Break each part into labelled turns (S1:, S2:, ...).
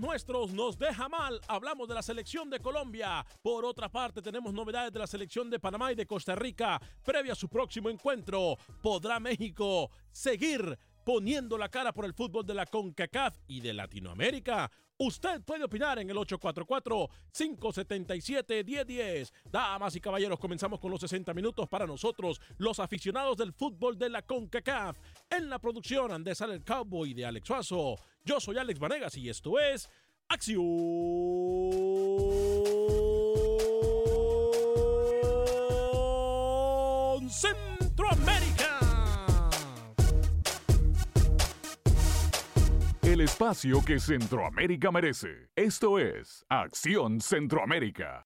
S1: Nuestros nos deja mal. Hablamos de la selección de Colombia. Por otra parte, tenemos novedades de la selección de Panamá y de Costa Rica. Previa a su próximo encuentro, ¿podrá México seguir poniendo la cara por el fútbol de la CONCACAF y de Latinoamérica? Usted puede opinar en el 844-577-1010. Damas y caballeros, comenzamos con los 60 minutos para nosotros, los aficionados del fútbol de la CONCACAF. En la producción, Andés el Cowboy de Alex Suazo. Yo soy Alex Vanegas y esto es Acción.
S2: El espacio que Centroamérica merece. Esto es Acción Centroamérica.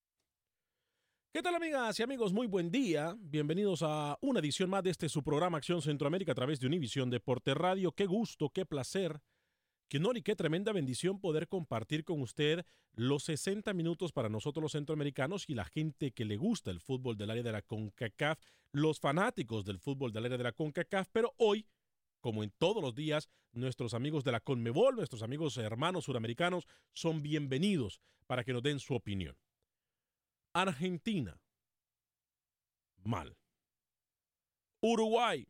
S1: ¿Qué tal amigas y amigos? Muy buen día. Bienvenidos a una edición más de este su programa Acción Centroamérica a través de Univisión Deporte Radio. Qué gusto, qué placer, qué honor y qué tremenda bendición poder compartir con usted los 60 minutos para nosotros los centroamericanos y la gente que le gusta el fútbol del área de la CONCACAF, los fanáticos del fútbol del área de la CONCACAF, pero hoy como en todos los días, nuestros amigos de la Conmebol, nuestros amigos hermanos suramericanos, son bienvenidos para que nos den su opinión. Argentina, mal. Uruguay,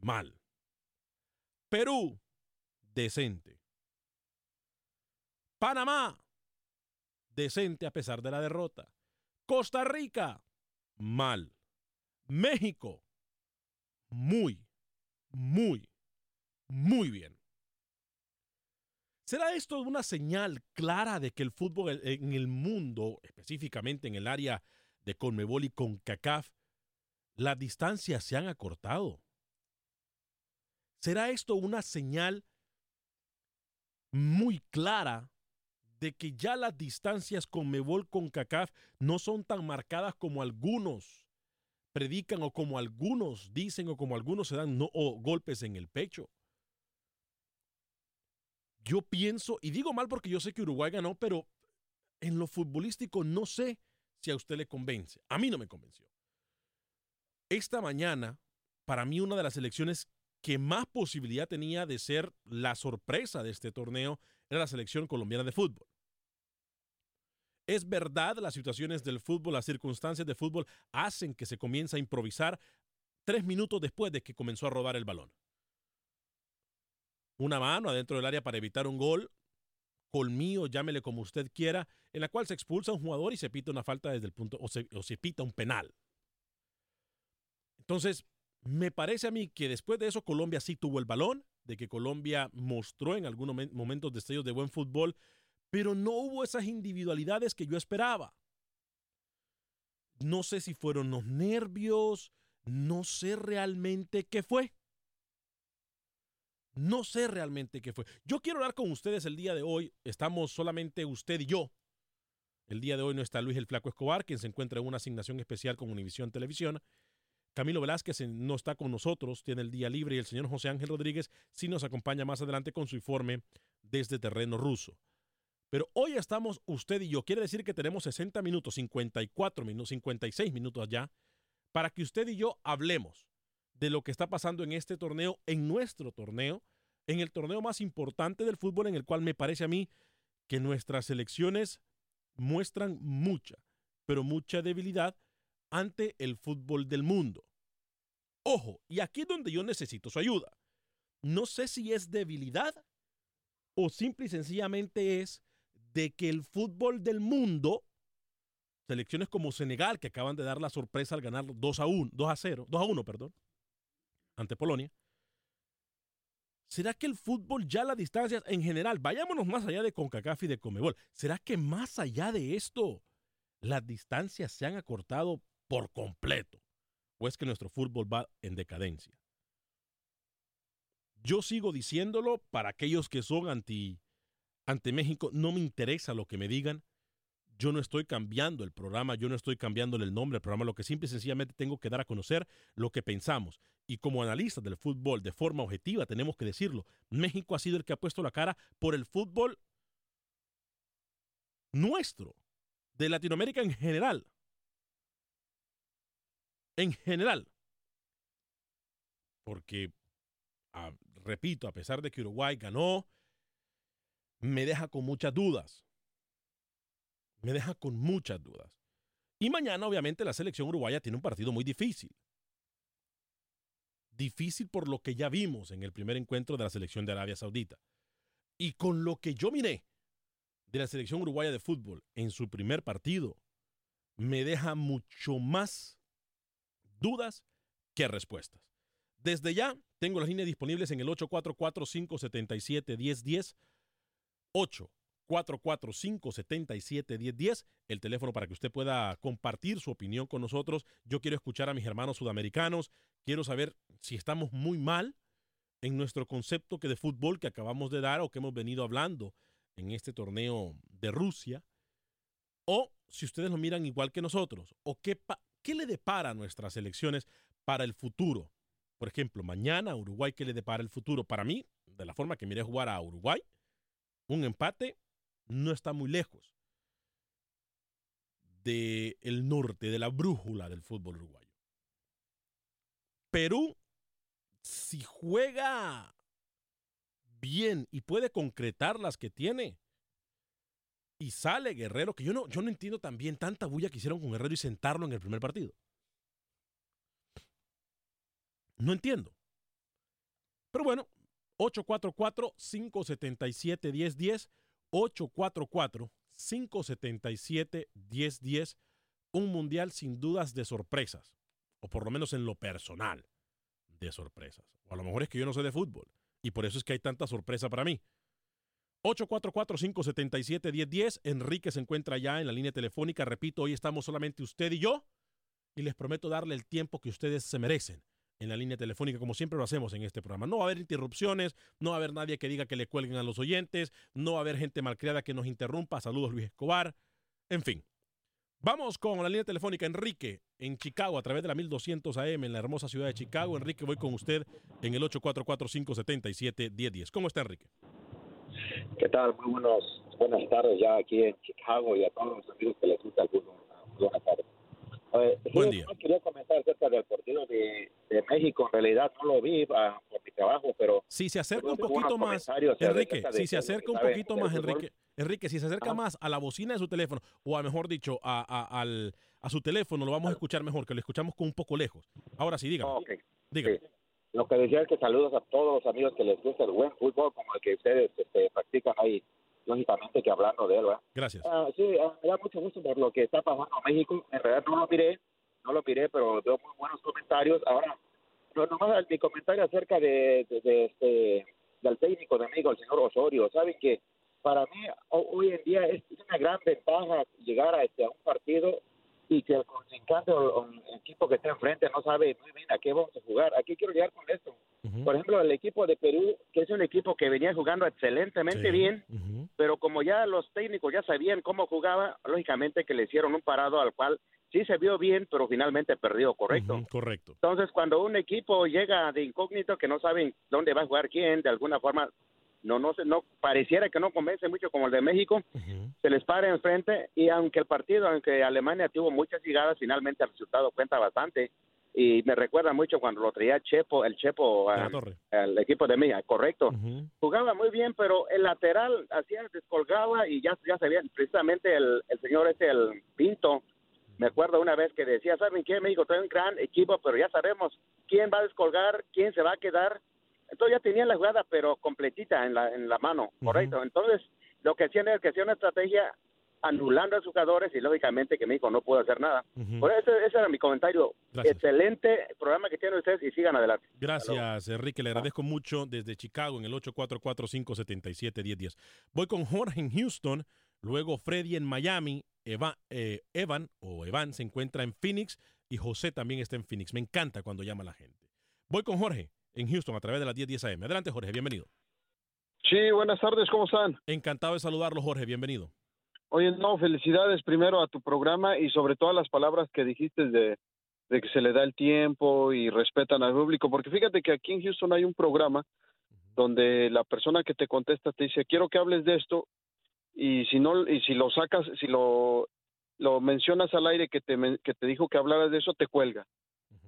S1: mal. Perú, decente. Panamá, decente a pesar de la derrota. Costa Rica, mal. México, muy, muy, muy bien. ¿Será esto una señal clara de que el fútbol en el mundo, específicamente en el área de Conmebol y CONCACAF, las distancias se han acortado? ¿Será esto una señal muy clara de que ya las distancias Conmebol CONCACAF no son tan marcadas como algunos predican o como algunos dicen o como algunos se dan no, golpes en el pecho? Yo pienso, y digo mal porque yo sé que Uruguay ganó, pero en lo futbolístico no sé si a usted le convence. A mí no me convenció. Esta mañana, para mí una de las elecciones que más posibilidad tenía de ser la sorpresa de este torneo era la selección colombiana de fútbol. Es verdad, las situaciones del fútbol, las circunstancias de fútbol hacen que se comience a improvisar tres minutos después de que comenzó a rodar el balón. una mano adentro del área para evitar un gol, colmillo, llámele como usted quiera, en la cual se expulsa un jugador y se pita una falta desde el punto, o se, o se pita un penal. Entonces, me parece a mí que después de eso Colombia sí tuvo el balón, de que Colombia mostró en algunos momentos destellos de buen fútbol, pero no hubo esas individualidades que yo esperaba. No sé si fueron los nervios, no sé realmente qué fue. No sé realmente qué fue. Yo quiero hablar con ustedes el día de hoy. Estamos solamente usted y yo. El día de hoy no está Luis el Flaco Escobar, quien se encuentra en una asignación especial con Univisión Televisión. Camilo Velázquez no está con nosotros, tiene el día libre y el señor José Ángel Rodríguez sí nos acompaña más adelante con su informe desde terreno ruso. Pero hoy estamos usted y yo. Quiere decir que tenemos 60 minutos, 54 minutos, 56 minutos ya, para que usted y yo hablemos de lo que está pasando en este torneo, en nuestro torneo, en el torneo más importante del fútbol, en el cual me parece a mí que nuestras selecciones muestran mucha, pero mucha debilidad ante el fútbol del mundo. Ojo, y aquí es donde yo necesito su ayuda. No sé si es debilidad o simple y sencillamente es de que el fútbol del mundo, selecciones como Senegal, que acaban de dar la sorpresa al ganar 2 a 1, 2 a 0, 2 a 1, perdón, ante Polonia. ¿Será que el fútbol ya las distancias en general, vayámonos más allá de CONCACAF y de Comebol, ¿será que más allá de esto las distancias se han acortado por completo? ¿O es que nuestro fútbol va en decadencia? Yo sigo diciéndolo para aquellos que son anti, ante México, no me interesa lo que me digan. Yo no estoy cambiando el programa, yo no estoy cambiando el nombre del programa, lo que simple y sencillamente tengo que dar a conocer lo que pensamos. Y como analistas del fútbol, de forma objetiva, tenemos que decirlo, México ha sido el que ha puesto la cara por el fútbol nuestro, de Latinoamérica en general en general. Porque, repito, a pesar de que Uruguay ganó, me deja con muchas dudas. Me deja con muchas dudas. Y mañana, obviamente, la selección uruguaya tiene un partido muy difícil. Difícil por lo que ya vimos en el primer encuentro de la selección de Arabia Saudita. Y con lo que yo miré de la selección uruguaya de fútbol en su primer partido, me deja mucho más dudas que respuestas. Desde ya tengo las líneas disponibles en el 844-577-1010. 844-577-1010, el teléfono para que usted pueda compartir su opinión con nosotros. Yo quiero escuchar a mis hermanos sudamericanos. Quiero saber si estamos muy mal en nuestro concepto que de fútbol que acabamos de dar o que hemos venido hablando en este torneo de Rusia. O si ustedes lo miran igual que nosotros. O qué, ¿Qué le depara a nuestras elecciones para el futuro? Por ejemplo, mañana Uruguay, ¿qué le depara el futuro? Para mí, de la forma que miré jugar a Uruguay, un empate no está muy lejos del el norte, de la brújula del fútbol uruguayo. Perú, si juega bien y puede concretar las que tiene, y sale Guerrero, que yo no, yo no entiendo también tanta bulla que hicieron con Guerrero y sentarlo en el primer partido. No entiendo. Pero bueno, 844-577-1010, 844-577-1010, un mundial sin dudas de sorpresas, o por lo menos en lo personal, de sorpresas. O a lo mejor es que yo no sé de fútbol, y por eso es que hay tanta sorpresa para mí. 844-577-1010. Enrique se encuentra ya en la línea telefónica. Repito, hoy estamos solamente usted y yo. Y les prometo darle el tiempo que ustedes se merecen en la línea telefónica, como siempre lo hacemos en este programa. No va a haber interrupciones, no va a haber nadie que diga que le cuelguen a los oyentes, no va a haber gente malcriada que nos interrumpa. Saludos, Luis Escobar. En fin. Vamos con la línea telefónica. Enrique, en Chicago, a través de la 1200 AM, en la hermosa ciudad de Chicago. Enrique, voy con usted en el 844-577-1010. ¿Cómo está, Enrique?
S3: ¿Qué tal? Muy buenos, buenas tardes ya aquí en Chicago y a todos los amigos que les gusta alguno. Buenas tardes.
S1: Buen día.
S3: quería comentar acerca del partido de, de, México. En realidad no lo vi uh, por mi trabajo, pero...
S1: Si se acerca un poquito más, Enrique, si se acerca un poquito más, Enrique, Enrique, si se acerca más a la bocina de su teléfono, o a mejor dicho, a, a, al, a su teléfono, lo vamos a escuchar mejor, que lo escuchamos con un poco lejos. Ahora sí, dígame.
S3: Okay.
S1: dígame.
S3: Sí. lo que decía es que saludos a todos los amigos que les gusta el buen fútbol como el que ustedes este, practican ahí, lógicamente que hablando de él, ¿verdad?
S1: Gracias.
S3: Ah, sí, ah, me da mucho gusto por lo que está pasando en México. En realidad no lo miré, no lo miré, pero veo muy buenos comentarios. Ahora, no, nomás mi comentario acerca de, de, de este, del técnico de México, el señor Osorio. Saben que para mí ho- hoy en día es una gran ventaja llegar a, este, a un partido y que el contrincante o o el equipo que está enfrente no sabe muy bien a qué vamos a jugar. Aquí quiero llegar con esto. Por ejemplo, el equipo de Perú, que es un equipo que venía jugando excelentemente bien, pero como ya los técnicos ya sabían cómo jugaba, lógicamente que le hicieron un parado al cual sí se vio bien, pero finalmente perdió, ¿correcto?
S1: Correcto.
S3: Entonces, cuando un equipo llega de incógnito, que no saben dónde va a jugar quién, de alguna forma, no, no, se- no pareciera que no convence mucho como el de México, se les para enfrente y aunque el partido, aunque Alemania tuvo muchas llegadas, finalmente el resultado cuenta bastante y me recuerda mucho cuando lo traía Chepo, el Chepo,
S1: Torre.
S3: el equipo de México, correcto. Jugaba muy bien, pero el lateral hacía, descolgaba y ya, ya sabía, precisamente el, el señor este, el Pinto, me acuerdo una vez que decía, ¿saben qué? México trae un gran equipo, pero ya sabemos quién va a descolgar, quién se va a quedar. Entonces ya tenían la jugada, pero completita en la, en la mano, correcto. Entonces, lo que hacían era que hacían una estrategia anulando a los jugadores y lógicamente que México no pudo hacer nada. Por eso ese era mi comentario.
S1: Gracias.
S3: Excelente programa que tienen ustedes y sigan adelante.
S1: Gracias, Enrique. Le agradezco mucho desde Chicago en el 844-577-1010. Voy con Jorge en Houston, luego Freddy en Miami, Eva- eh, Evan o Evan se encuentra en Phoenix y José también está en Phoenix. Me encanta cuando llama la gente. Voy con Jorge en Houston a través de las 1010 AM. Adelante, Jorge, bienvenido.
S4: Sí, buenas tardes, ¿cómo están?
S1: Encantado de saludarlo, Jorge, bienvenido.
S4: Oye, no, felicidades primero a tu programa y sobre todo a las palabras que dijiste de, de que se le da el tiempo y respetan al público, porque fíjate que aquí en Houston hay un programa donde la persona que te contesta te dice, quiero que hables de esto y si no y si lo sacas, si lo lo mencionas al aire que te que te dijo que hablaras de eso te cuelga.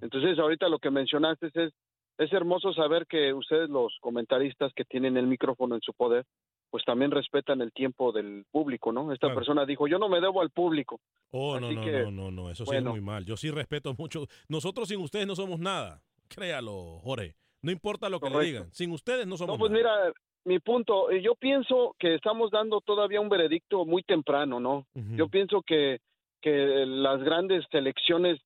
S4: Entonces, ahorita lo que mencionaste es es hermoso saber que ustedes los comentaristas que tienen el micrófono en su poder pues también respetan el tiempo del público, ¿no? Esta persona dijo, yo no me debo al público.
S1: Oh, no,
S4: Así
S1: no,
S4: que,
S1: no, no, no, eso sí es muy mal. Yo sí respeto mucho. Nosotros sin ustedes no somos nada. Créalo, Jorge. No importa lo que le digan. Sin ustedes no somos
S4: No, pues
S1: nada.
S4: mira, mi punto, eh, yo pienso que estamos dando todavía un veredicto muy temprano, ¿no? Yo pienso que, que las grandes selecciones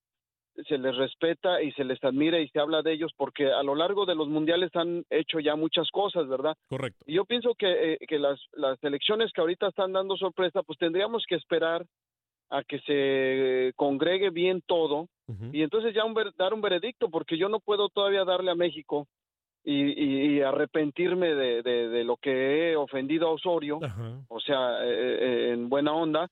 S4: se les respeta y se les admira y se habla de ellos porque a lo largo de los mundiales han hecho ya muchas cosas, ¿verdad?
S1: Correcto.
S4: Y yo pienso que, eh, que las, las selecciones que ahorita están dando sorpresa, pues tendríamos que esperar a que se congregue bien todo y entonces ya un ver- dar un veredicto, porque yo no puedo todavía darle a México y, arrepentirme de, de- de lo que he ofendido a Osorio, o sea, eh, eh, en buena onda.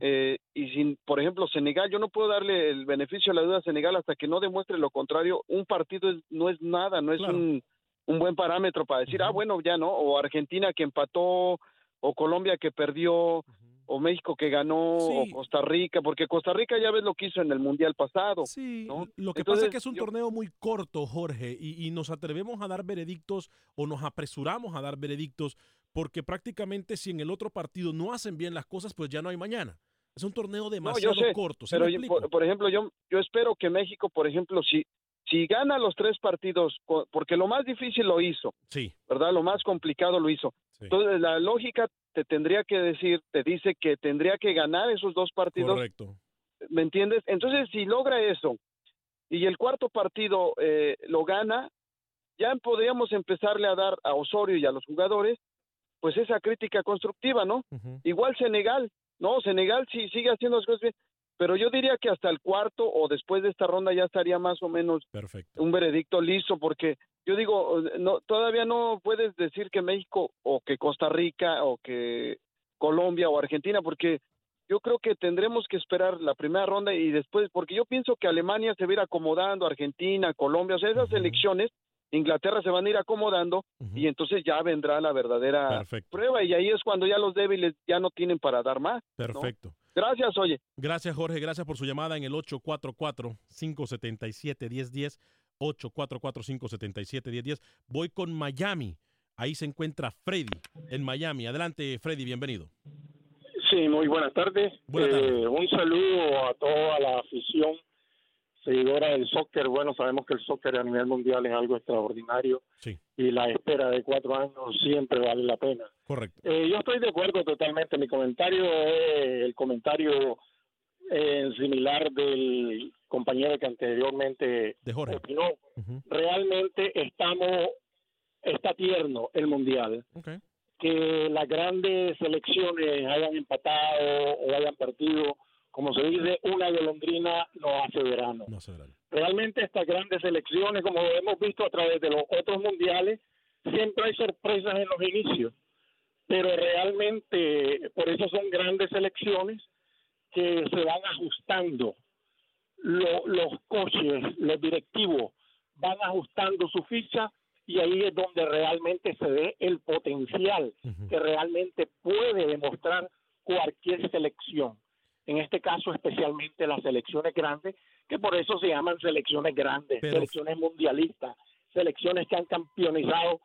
S4: Eh, y sin, por ejemplo, Senegal, yo no puedo darle el beneficio de la duda a Senegal hasta que no demuestre lo contrario. Un partido es- no es nada, no es un, un buen parámetro para decir, ah, bueno, ya no, o Argentina que empató, o Colombia que perdió, o México que ganó, o Costa Rica, porque Costa Rica ya ves lo que hizo en el Mundial pasado. ¿no?
S1: Lo que pasa es que es un torneo muy corto, Jorge, y, y nos atrevemos a dar veredictos o nos apresuramos a dar veredictos porque prácticamente si en el otro partido no hacen bien las cosas, pues ya no hay mañana. Es un torneo
S4: No,
S1: demasiado
S4: yo sé,
S1: corto. ¿sí
S4: pero yo- por, por ejemplo, yo, yo espero que México, por ejemplo, si, si gana los tres partidos, porque lo más difícil lo hizo,
S1: Sí.
S4: ¿verdad? Lo más complicado lo hizo. Entonces, la lógica te tendría que decir, te dice que tendría que ganar esos dos partidos.
S1: Correcto.
S4: ¿Me entiendes? Entonces, si logra eso y el cuarto partido eh, lo gana, ya podríamos empezarle a dar a Osorio y a los jugadores, pues esa crítica constructiva, ¿no? Igual Senegal, no, Senegal sí sigue haciendo las cosas bien, pero yo diría que hasta el cuarto o después de esta ronda ya estaría más o menos un veredicto listo, porque yo digo, no, todavía no puedes decir que México o que Costa Rica o que Colombia o Argentina, porque yo creo que tendremos que esperar la primera ronda y después, porque yo pienso que Alemania se va a ir acomodando, Argentina, Colombia, o sea, esas elecciones, Inglaterra se van a ir acomodando y entonces ya vendrá la verdadera prueba y ahí es cuando ya los débiles ya no tienen para dar más. ¿no?
S1: Perfecto.
S4: Gracias, oye.
S1: Gracias, Jorge. Gracias por su llamada en el 844-577-1010. 844-577-1010. Voy con Miami. Ahí se encuentra Freddy en Miami. Adelante, Freddy, bienvenido.
S5: Sí, muy buenas tardes.
S1: Buenas
S5: Eh,
S1: tardes.
S5: un saludo a toda la afición seguidora del soccer, bueno, sabemos que el soccer a nivel mundial es algo extraordinario
S1: Sí.
S5: y la espera de cuatro años siempre vale la pena.
S1: Correcto.
S5: Eh, yo estoy de acuerdo totalmente. Mi comentario es el comentario eh, similar del compañero que anteriormente
S1: De Jorge.
S5: opinó. Realmente estamos, está tierno el mundial. Que las grandes selecciones hayan empatado o hayan perdido, como se dice, una golondrina no hace verano.
S1: No hace verano.
S5: Realmente estas grandes selecciones, como hemos visto a través de los otros mundiales, siempre hay sorpresas en los inicios pero realmente por eso son grandes selecciones que se van ajustando. Lo- los coches, los directivos van ajustando su ficha y ahí es donde realmente se ve el potencial que realmente puede demostrar cualquier selección. En este caso especialmente las selecciones grandes, que por eso se llaman selecciones grandes,
S1: Pero-
S5: selecciones mundialistas, selecciones que han campeonizado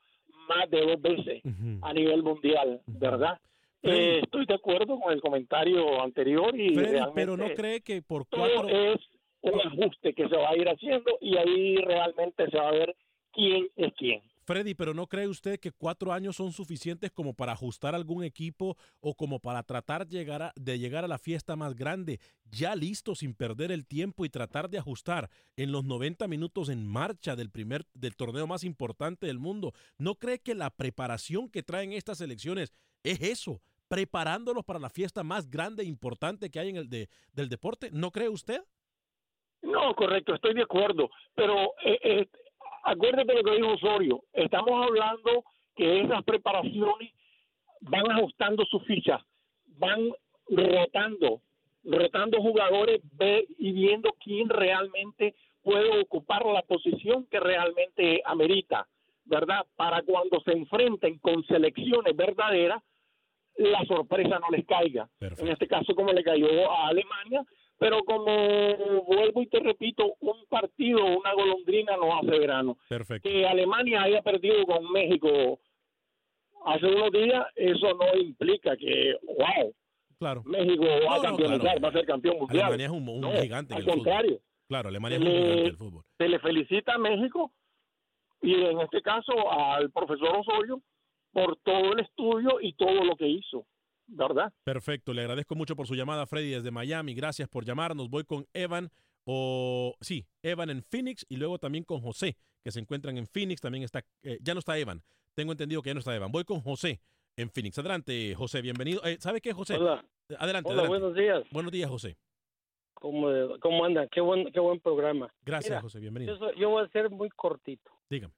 S5: más de dos veces a nivel mundial, ¿verdad? Eh, estoy de acuerdo con el comentario anterior y
S1: Freddy, pero no cree que por
S5: todo
S1: cuatro...
S5: es un ajuste que se va a ir haciendo y ahí realmente se va a ver quién es quién.
S1: Freddy, pero ¿no cree usted que cuatro años son suficientes como para ajustar algún equipo o como para tratar llegar a- de llegar a la fiesta más grande, ya listo sin perder el tiempo y tratar de ajustar en los 90 minutos en marcha del primer del torneo más importante del mundo? ¿No cree que la preparación que traen estas elecciones es eso, preparándolos para la fiesta más grande e importante que hay en el de, del deporte? ¿No cree usted?
S5: No, correcto, estoy de acuerdo, pero eh, eh, acuérdate lo que dijo Osorio, estamos hablando que esas preparaciones van ajustando sus fichas, van rotando, rotando jugadores ve- y viendo quién realmente puede ocupar la posición que realmente amerita, ¿verdad? Para cuando se enfrenten con selecciones verdaderas, la sorpresa no les caiga. En este caso, como le cayó a Alemania, pero como vuelvo y te repito, un partido, una golondrina no hace verano.
S1: Perfecto.
S5: Que Alemania haya perdido con México hace unos días, eso no implica que, wow,
S1: Claro.
S5: México va
S1: No,
S5: a
S1: no,
S5: campeonizar,
S1: claro.
S5: va a ser campeón mundial.
S1: Alemania es un, un
S5: No,
S1: gigante en
S5: al
S1: el fútbol.
S5: contrario.
S1: Claro, Alemania es un gigante del fútbol.
S5: se le felicita a México y en este caso al profesor Osorio por todo el estudio y todo lo que hizo, ¿verdad?
S1: Perfecto, le agradezco mucho por su llamada, Freddy, desde Miami. Gracias por llamarnos. Voy con Evan, o sí, Evan en Phoenix y luego también con José, que se encuentran en Phoenix. También está, eh, ya no está Evan. Tengo entendido que ya no está Evan. Voy con José en Phoenix. Adelante, José, bienvenido. Eh, ¿Sabe qué, José?
S6: Hola.
S1: Adelante,
S6: Hola,
S1: adelante.
S6: buenos días.
S1: Buenos días, José.
S6: ¿Cómo, cómo andan? Qué buen, qué buen programa.
S1: Gracias,
S6: Mira,
S1: José, bienvenido.
S6: Yo, soy- yo voy a ser muy cortito.
S1: Dígame.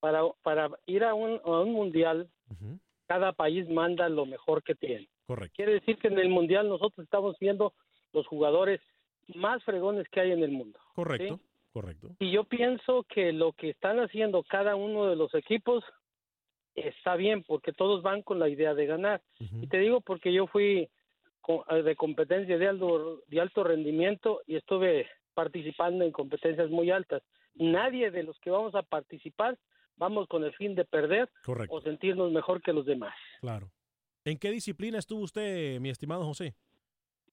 S6: Para, para ir a un, a un mundial, cada país manda lo mejor que tiene.
S1: Correcto.
S6: Quiere decir que en el mundial nosotros estamos viendo los jugadores más fregones que hay en el mundo.
S1: Correcto,
S6: ¿sí?
S1: correcto.
S6: Y yo pienso que lo que están haciendo cada uno de los equipos está bien, porque todos van con la idea de ganar. Y te digo porque yo fui eh, de competencia de alto, de alto rendimiento y estuve participando en competencias muy altas. Nadie de los que vamos a participar vamos con el fin de perder
S1: Correcto.
S6: o sentirnos mejor que los demás.
S1: Claro. ¿En qué disciplina estuvo usted, mi estimado José?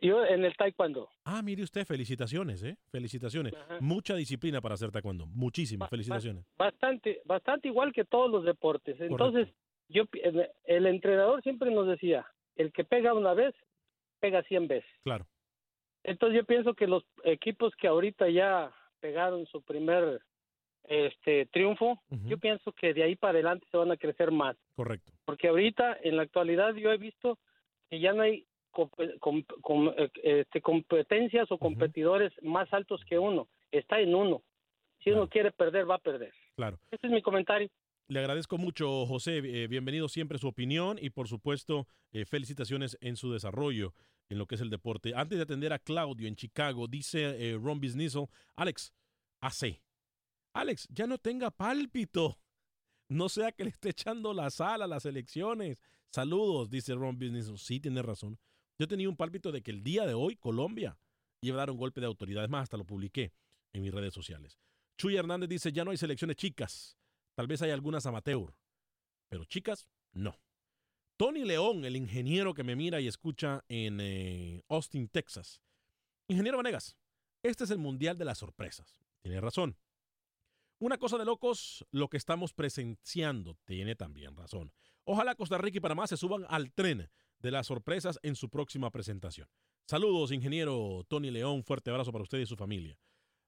S6: Yo en el taekwondo.
S1: Ah, mire usted, felicitaciones, ¿eh? Felicitaciones.
S6: Ajá.
S1: Mucha disciplina para hacer taekwondo. Muchísimas felicitaciones.
S6: bastante, bastante igual que todos los deportes. Entonces, yo el, el entrenador siempre nos decía, el que pega una vez, pega cien veces.
S1: Claro.
S6: Entonces yo pienso que los equipos que ahorita ya pegaron su primer este triunfo, yo pienso que de ahí para adelante se van a crecer más,
S1: Correcto.
S6: porque ahorita en la actualidad yo he visto que ya no hay compe- com- com- este, competencias o competidores más altos que uno, está en uno. Si uno quiere perder, va a perder.
S1: Claro.
S6: Ese es mi comentario.
S1: Le agradezco mucho, José. eh, bienvenido siempre su opinión y, por supuesto, eh, felicitaciones en su desarrollo en lo que es el deporte. Antes de atender a Claudio en Chicago, dice eh, Ron Bisnizel, Alex, AC. Alex, ya no tenga pálpito. No sea que le esté echando la sal a las elecciones. Saludos, dice Ron Bisnizel. Sí, tiene razón. Yo tenía un pálpito de que el día de hoy Colombia iba a dar un golpe de autoridad. Es más, hasta lo publiqué en mis redes sociales. Chuy Hernández dice, ya no hay selecciones chicas. Tal vez hay algunas amateur. Pero chicas, no. Tony León, el ingeniero que me mira y escucha en eh, Austin, Texas. Ingeniero Vanegas, Este es el mundial de las sorpresas. Tiene razón. Una cosa de locos, lo que estamos presenciando. Tiene también razón. Ojalá Costa Rica y Panamá se suban al tren de las sorpresas en su próxima presentación. Saludos, ingeniero Tony León. Fuerte abrazo para usted y su familia.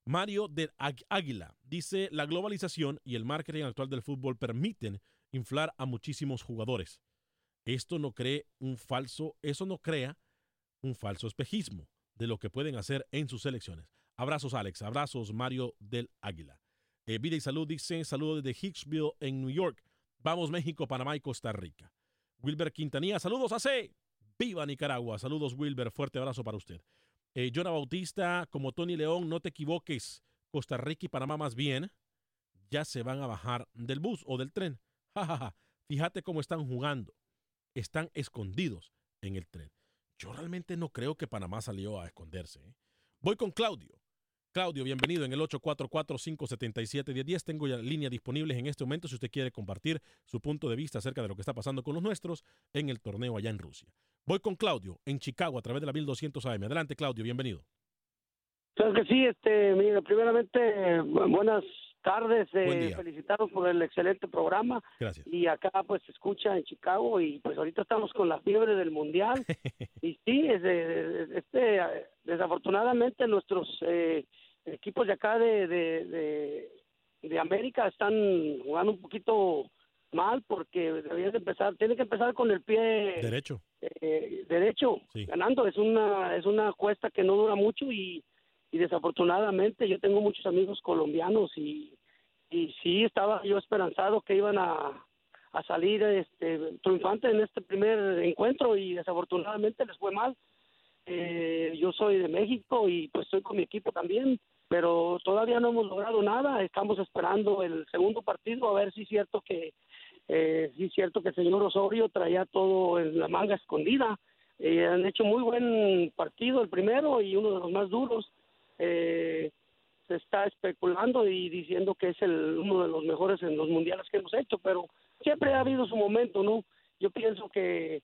S1: Mario de Águila dice, la globalización y el marketing actual del fútbol permiten inflar a muchísimos jugadores. Esto no cree un falso, eso no crea un falso espejismo de lo que pueden hacer en sus selecciones. Abrazos Alex, abrazos Mario del Águila. Eh, vida y salud dice, saludos desde Hicksville en New York. Vamos México, Panamá y Costa Rica. Wilber Quintanilla, saludos AC. Viva Nicaragua. Saludos Wilber, fuerte abrazo para usted. Eh, Jonah Bautista, como Tony León, no te equivoques. Costa Rica y Panamá más bien ya se van a bajar del bus o del tren. Ja, Fíjate cómo están jugando. Están escondidos en el tren. Yo realmente no creo que Panamá salió a esconderse. ¿eh? Voy con Claudio. Claudio, bienvenido en el 844-577-1010. Tengo ya líneas disponibles en este momento si usted quiere compartir su punto de vista acerca de lo que está pasando con los nuestros en el torneo allá en Rusia. Voy con Claudio en Chicago a través de la 1200 AM. Adelante, Claudio, bienvenido.
S7: Claro que sí, este, mira, primeramente, buenas tardes, eh, felicitaros por el excelente programa.
S1: Gracias.
S7: Y acá pues se escucha en Chicago y pues ahorita estamos con la fiebre del mundial. y sí, es, este, desafortunadamente nuestros eh, equipos de acá de, de, de, América están jugando un poquito mal porque deberían empezar, tienen que empezar con el pie
S1: derecho,
S7: eh, derecho, ganando. Es una es una cuesta que no dura mucho y, y desafortunadamente yo tengo muchos amigos colombianos y, y sí estaba yo esperanzado que iban a, a salir este triunfantes en este primer encuentro y desafortunadamente les fue mal. Eh, yo soy de México y pues estoy con mi equipo también pero todavía no hemos logrado nada. Estamos esperando el segundo partido a ver si es cierto que eh, sí es cierto que el señor Osorio traía todo en la manga escondida. Eh, han hecho muy buen partido el primero y uno de los más duros. Eh, se está especulando y diciendo que es el uno de los mejores en los mundiales que hemos hecho, pero siempre ha habido su momento, ¿no? Yo pienso que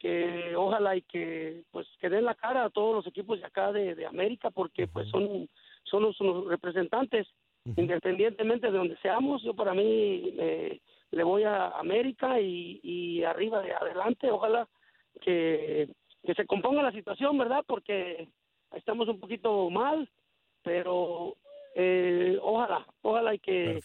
S7: que ojalá y que pues que den la cara a todos los equipos de acá de, de América porque pues son son los, representantes, independientemente de donde seamos. Yo para mí eh, le voy a América y, y arriba de adelante, ojalá que, que se componga la situación, ¿verdad? Porque estamos un poquito mal, pero eh, ojalá, ojalá y que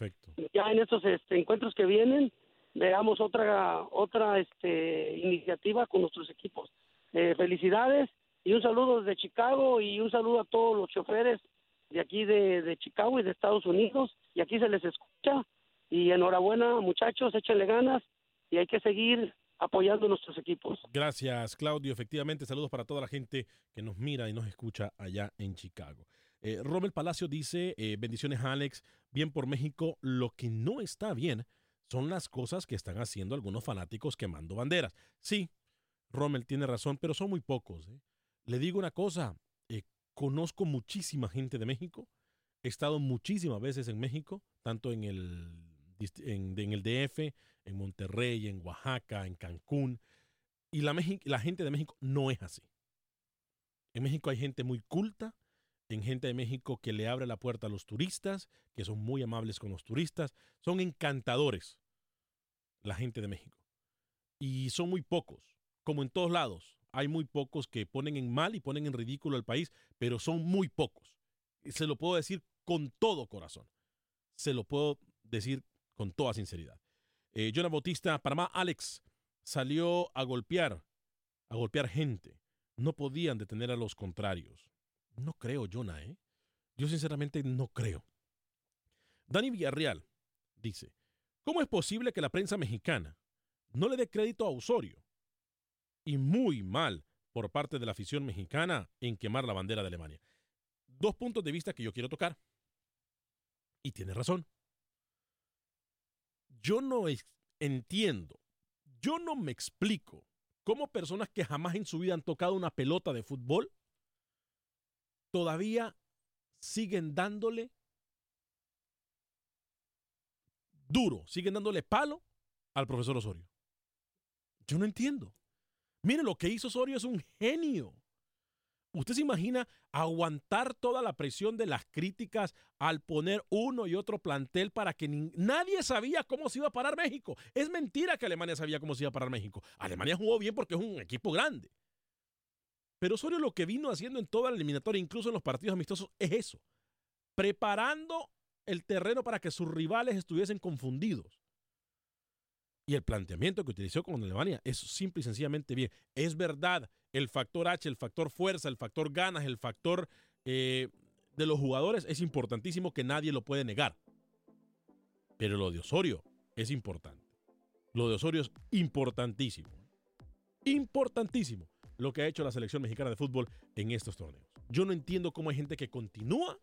S7: ya en estos este, encuentros que vienen veamos otra otra este iniciativa con nuestros equipos. Eh, felicidades y un saludo desde Chicago y un saludo a todos los choferes de aquí de, Chicago y de Estados Unidos y aquí se les escucha y enhorabuena muchachos, échenle ganas y hay que seguir apoyando nuestros equipos.
S1: Gracias Claudio, efectivamente saludos para toda la gente que nos mira y nos escucha allá en Chicago. Eh, Palacio dice, eh, bendiciones Alex, bien por México, lo que no está bien son las cosas que están haciendo algunos fanáticos quemando banderas. Sí, Rommel tiene razón, pero son muy pocos. ¿eh? Le digo una cosa, conozco muchísima gente de México. He estado muchísimas veces en México, tanto en el, en, el DF, en Monterrey, en Oaxaca, en Cancún. Y la, gente de México no es así. En México hay gente muy culta, en gente de México que le abre la puerta a los turistas, que son muy amables con los turistas, son encantadores la gente de México. Y son muy pocos, como en todos lados hay muy pocos que ponen en mal y ponen en ridículo al país, pero son muy pocos. Se lo puedo decir con todo corazón. Se lo puedo decir con toda sinceridad. Eh, Jonah Bautista, Panamá, Alex, salió a golpear, a golpear gente. No podían detener a los contrarios. No creo, Jonah, ¿eh? Yo sinceramente no creo. Dani Villarreal dice, ¿cómo es posible que la prensa mexicana no le dé crédito a Osorio? Y muy mal por parte de la afición mexicana en quemar la bandera de Alemania. Dos puntos de vista que yo quiero tocar. Y tiene razón. Yo no entiendo, yo no me explico cómo personas que jamás en su vida han tocado una pelota de fútbol todavía siguen dándole duro, siguen dándole palo al profesor Osorio. Yo no entiendo. Mire, lo que hizo Osorio es un genio. ¿Usted se imagina aguantar toda la presión de las críticas al poner uno y otro plantel para que nadie sabía cómo se iba a parar México? Es mentira que Alemania sabía cómo se iba a parar México. Alemania jugó bien porque es un equipo grande. Pero Osorio lo que vino haciendo en toda la eliminatoria, incluso en los partidos amistosos, es eso. Preparando el terreno para que sus rivales estuviesen confundidos. Y el planteamiento que utilizó con Alemania es simple y sencillamente bien. Es verdad, el factor H, el factor fuerza, el factor ganas, el factor eh, de los jugadores es importantísimo que nadie lo puede negar. Pero lo de Osorio es importante. Lo de Osorio es importantísimo. Importantísimo lo que ha hecho la selección mexicana de fútbol en estos torneos. Yo no entiendo cómo hay gente que continúa,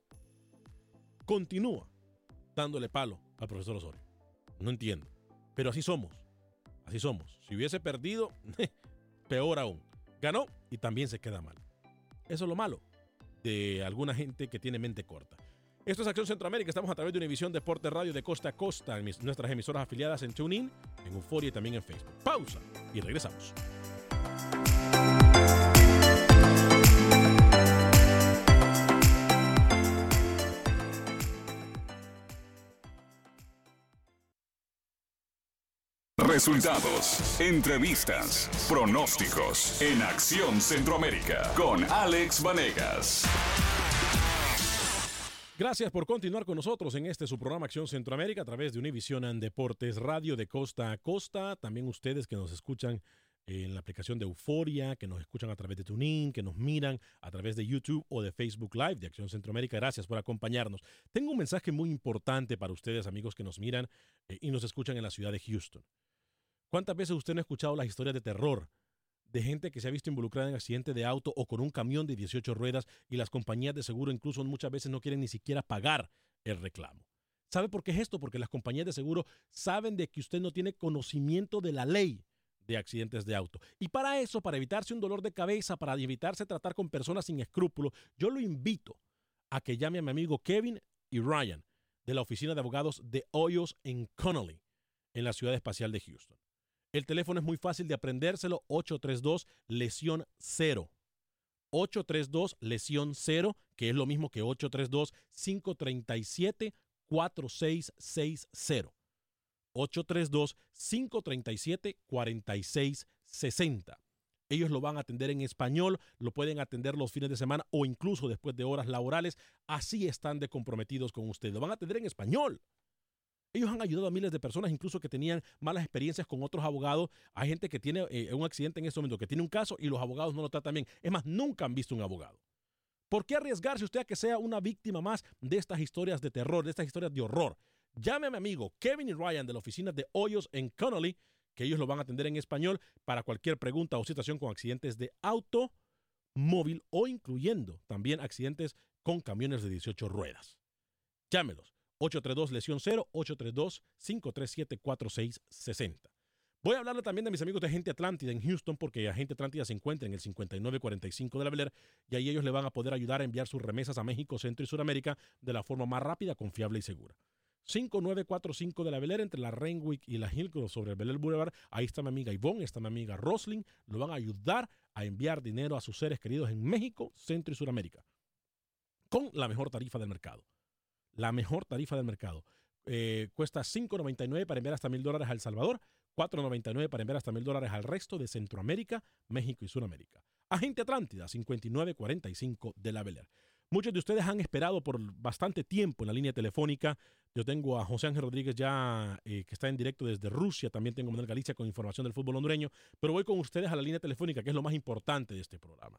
S1: continúa dándole palo al profesor Osorio. No entiendo. Pero así somos. Así somos. Si hubiese perdido, peor aún. Ganó y también se queda mal. Eso es lo malo de alguna gente que tiene mente corta. Esto es Acción Centroamérica. Estamos a través de Univisión Deporte Radio de costa a costa en nuestras emisoras afiliadas en TuneIn, en Euphoria y también en Facebook. Pausa y regresamos.
S2: Resultados, entrevistas, pronósticos en Acción Centroamérica con Alex Vanegas.
S1: Gracias por continuar con nosotros en este su programa Acción Centroamérica a través de Univision Deportes Radio de costa a costa. También ustedes que nos escuchan en la aplicación de Euforia, que nos escuchan a través de TuneIn, que nos miran a través de YouTube o de Facebook Live de Acción Centroamérica. Gracias por acompañarnos. Tengo un mensaje muy importante para ustedes, amigos que nos miran eh, y nos escuchan en la ciudad de Houston. ¿Cuántas veces usted no ha escuchado las historias de terror de gente que se ha visto involucrada en accidente de auto o con un camión de 18 ruedas y las compañías de seguro incluso muchas veces no quieren ni siquiera pagar el reclamo? ¿Sabe por qué es esto? Porque las compañías de seguro saben de que usted no tiene conocimiento de la ley de accidentes de auto. Y para eso, para evitarse un dolor de cabeza, para evitarse tratar con personas sin escrúpulos, yo lo invito a que llame a mi amigo Kevin y Ryan de la oficina de abogados de Hoyos en Connolly, en la ciudad espacial de Houston. El teléfono es muy fácil de aprendérselo, 832 lesión 0. 832 lesión 0, que es lo mismo que 832 537 4660. 832 537 4660. Ellos lo van a atender en español, lo pueden atender los fines de semana o incluso después de horas laborales. Así están de comprometidos con usted. Lo van a atender en español. Ellos han ayudado a miles de personas, incluso que tenían malas experiencias con otros abogados. Hay gente que tiene eh, un accidente en este momento, que tiene un caso y los abogados no lo tratan bien. Es más, nunca han visto un abogado. ¿Por qué arriesgarse usted a que sea una víctima más de estas historias de terror, de estas historias de horror? Llame a mi amigo Kevin y Ryan de la oficina de Hoyos en Connolly, que ellos lo van a atender en español para cualquier pregunta o situación con accidentes de auto, móvil o incluyendo también accidentes con camiones de 18 ruedas. Llámelos 832 lesión 0, 832 537 4660. Voy a hablarle también de mis amigos de Agente Atlántida en Houston, porque Agente Atlántida se encuentra en el 5945 de la Bel y ahí ellos le van a poder ayudar a enviar sus remesas a México, Centro y Sudamérica de la forma más rápida, confiable y segura. 5945 de la Bel entre la Renwick y la Hillcroft sobre el Bel Boulevard. Ahí está mi amiga Ivonne, está mi amiga Rosling. Lo van a ayudar a enviar dinero a sus seres queridos en México, Centro y Sudamérica. Con la mejor tarifa del mercado la mejor tarifa del mercado. Eh, cuesta 5.99 para enviar hasta mil dólares a El Salvador, 4.99 para enviar hasta mil dólares al resto de Centroamérica, México y Sudamérica. Agente Atlántida, 5945 de la Bel Muchos de ustedes han esperado por bastante tiempo en la línea telefónica. Yo tengo a José Ángel Rodríguez ya eh, que está en directo desde Rusia. También tengo a Manuel Galicia con información del fútbol hondureño. Pero voy con ustedes a la línea telefónica, que es lo más importante de este programa.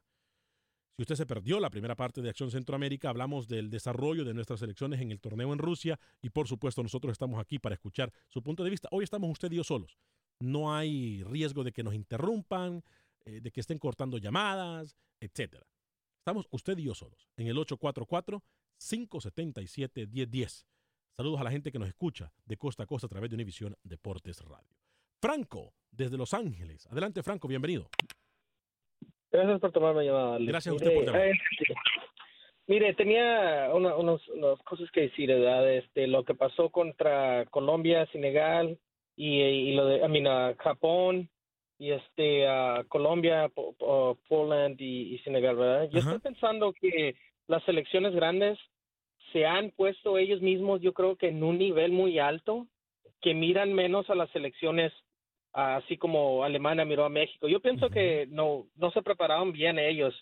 S1: Si usted se perdió la primera parte de Acción Centroamérica, hablamos del desarrollo de nuestras elecciones en el torneo en Rusia y por supuesto nosotros estamos aquí para escuchar su punto de vista. Hoy estamos usted y yo solos. No hay riesgo de que nos interrumpan, eh, de que estén cortando llamadas, etc. Estamos usted y yo solos en el 844-577-1010. Saludos a la gente que nos escucha de costa a costa a través de Univisión Deportes Radio. Franco, desde Los Ángeles. Adelante, Franco, bienvenido.
S8: Gracias por tomarme llamada.
S1: Gracias a usted por llamar.
S8: Eh, mire, tenía una, unos, unas cosas que decir, ¿verdad? Este, lo que pasó contra Colombia, Senegal y, y lo de, I mean, Japón y este Colombia uh, Poland y, y Senegal, ¿verdad? Yo estoy pensando que las selecciones grandes se han puesto ellos mismos, yo creo que en un nivel muy alto, que miran menos a las selecciones así como Alemania miró a México. Yo pienso que no, no se prepararon bien ellos.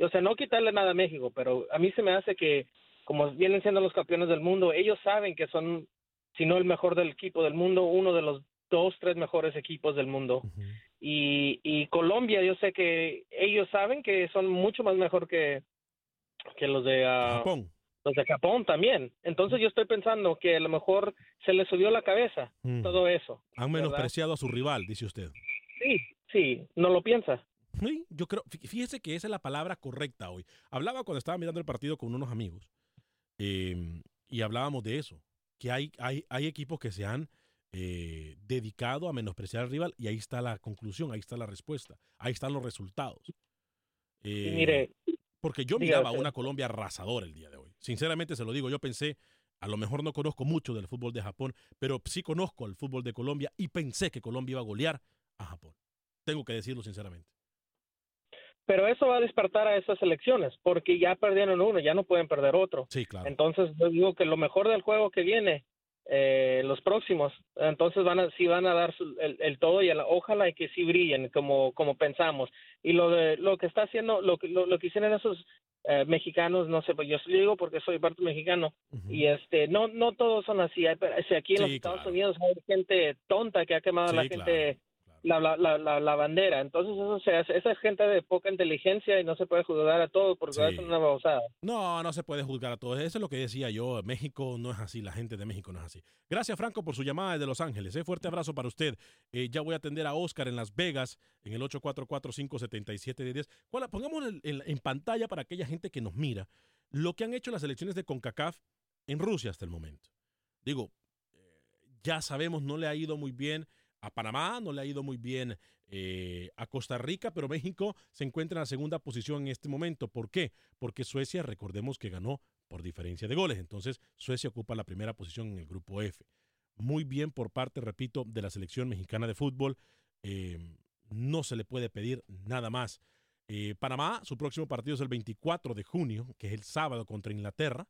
S8: O sea, no quitarle nada a México, pero a mí se me hace que, como vienen siendo los campeones del mundo, ellos saben que son, si no el mejor del equipo del mundo, uno de los dos, tres mejores equipos del mundo. y, y Colombia, yo sé que ellos saben que son mucho más mejor que, que los de ah,
S1: Japón.
S8: Los de Japón también. Entonces yo estoy pensando que a lo mejor se les subió la cabeza
S1: Mm.
S8: todo eso.
S1: Han
S8: ¿verdad?
S1: menospreciado a su rival, dice usted.
S8: Sí, sí, no lo piensa.
S1: Sí, yo creo, fí- fíjese que esa es la palabra correcta hoy. Hablaba cuando estaba mirando el partido con unos amigos eh, y hablábamos de eso, que hay, hay, hay equipos que se han eh, dedicado a menospreciar al rival y ahí está la conclusión, ahí está la respuesta, ahí están los resultados. Eh,
S8: mire,
S1: porque yo miraba
S8: usted.
S1: una Colombia arrasadora el día de hoy. Sinceramente se lo digo, yo pensé, a lo mejor no conozco mucho del fútbol de Japón, pero sí conozco el fútbol de Colombia y pensé que Colombia iba a golear a Japón. Tengo que decirlo sinceramente.
S8: Pero eso va a despertar a esas elecciones, porque ya perdieron uno, ya no pueden perder otro.
S1: Sí, claro.
S8: Entonces yo digo que lo mejor del juego que viene, eh, los próximos, entonces van a, sí van a dar su- el, el todo y ojalá y que sí brillen como, como pensamos. Y lo de lo que está haciendo, lo lo, lo que hicieron esos eh, mexicanos, no sé, pues yo sí digo porque soy parte mexicano y este, no, no todos son así. Hay, sea, aquí en los Estados
S1: claro.
S8: Unidos hay gente tonta que ha quemado a la gente la, la, la, la bandera. Entonces, eso se hace. Esa es gente de poca inteligencia y no se puede juzgar a todos porque
S1: Sí.
S8: es una babosada.
S1: No, no se puede juzgar a todos. Eso es lo que decía yo. México no es así, la gente de México no es así. Gracias, Franco, por su llamada desde Los Ángeles. ¿eh? Fuerte abrazo para usted. Eh, ya voy a atender a Oscar en Las Vegas en el 844-577-1010. ¿Cuál- Pongamos en, en- en pantalla para aquella gente que nos mira lo que han hecho las elecciones de CONCACAF en Rusia hasta el momento. Digo, eh, ya sabemos, no le ha ido muy bien a Panamá, no le ha ido muy bien eh, a Costa Rica, pero México se encuentra en la segunda posición en este momento. ¿Por qué? Porque Suecia, recordemos que ganó por diferencia de goles. Entonces, Suecia ocupa la primera posición en el grupo F. Muy bien por parte, repito, de la selección mexicana de fútbol. Eh, no se le puede pedir nada más. Eh, Panamá, su próximo partido es el 24 de junio, que es el sábado contra Inglaterra.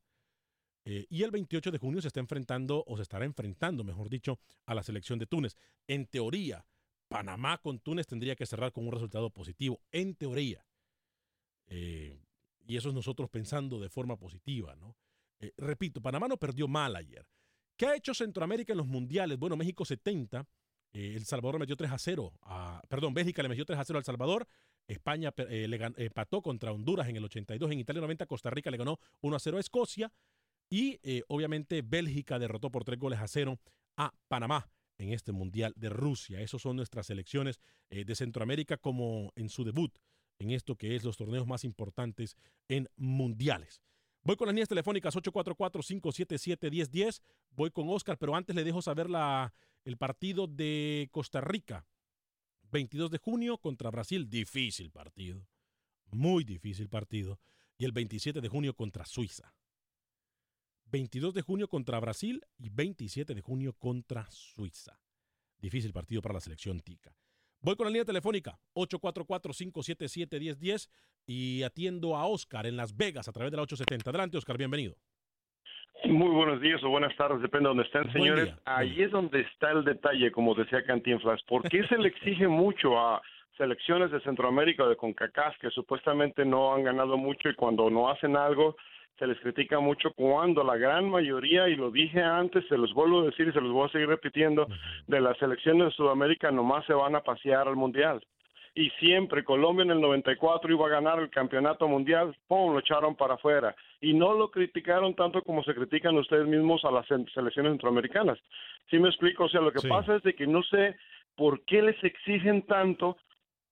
S1: Eh, y el 28 de junio se está enfrentando, o se estará enfrentando, mejor dicho, a la selección de Túnez. En teoría, Panamá con Túnez tendría que cerrar con un resultado positivo. En teoría. Eh, y eso es nosotros pensando de forma positiva, ¿no? Eh, repito, Panamá no perdió mal ayer. ¿Qué ha hecho Centroamérica en los mundiales? Bueno, México 70, eh, El Salvador metió 3 a 0, a, perdón, Bélgica le metió 3 a 0 al Salvador, España le empató contra Honduras en el 82, en Italia 90, Costa Rica le ganó 1 a 0 a Escocia y eh, obviamente Bélgica derrotó por 3 goles a 0 a Panamá en este Mundial de Rusia. Esos son nuestras selecciones eh, de Centroamérica como en su debut en esto que es los torneos más importantes en mundiales. Voy con las líneas telefónicas 844-577-1010. Voy con Oscar, pero antes le dejo saber la, el partido de Costa Rica. 22 de junio contra Brasil. Difícil partido. Muy difícil partido. Y el 27 de junio contra Suiza. 22 de junio contra Brasil y 27 de junio contra Suiza. Difícil partido para la selección tica. Voy con la línea telefónica 844-577-1010 y atiendo a Oscar en Las Vegas a través de la 870. Adelante, Oscar, bienvenido.
S9: Muy buenos días o buenas tardes, depende de donde estén, señores.
S1: día.
S9: Ahí es donde está el detalle, como decía Cantinflas. ¿Por qué se le exige mucho a selecciones de Centroamérica o de CONCACAF que supuestamente no han ganado mucho y cuando no hacen algo se les critica mucho cuando la gran mayoría, y lo dije antes, se los vuelvo a decir y se los voy a seguir repitiendo, de las selecciones de Sudamérica nomás se van a pasear al Mundial y siempre Colombia en el 94 iba a ganar el campeonato mundial, ¡pum! lo echaron para afuera. Y no lo criticaron tanto como se critican ustedes mismos a las se- selecciones centroamericanas. ¿Sí me explico? O sea, lo que
S10: Sí.
S9: pasa es de que no sé por qué les exigen tanto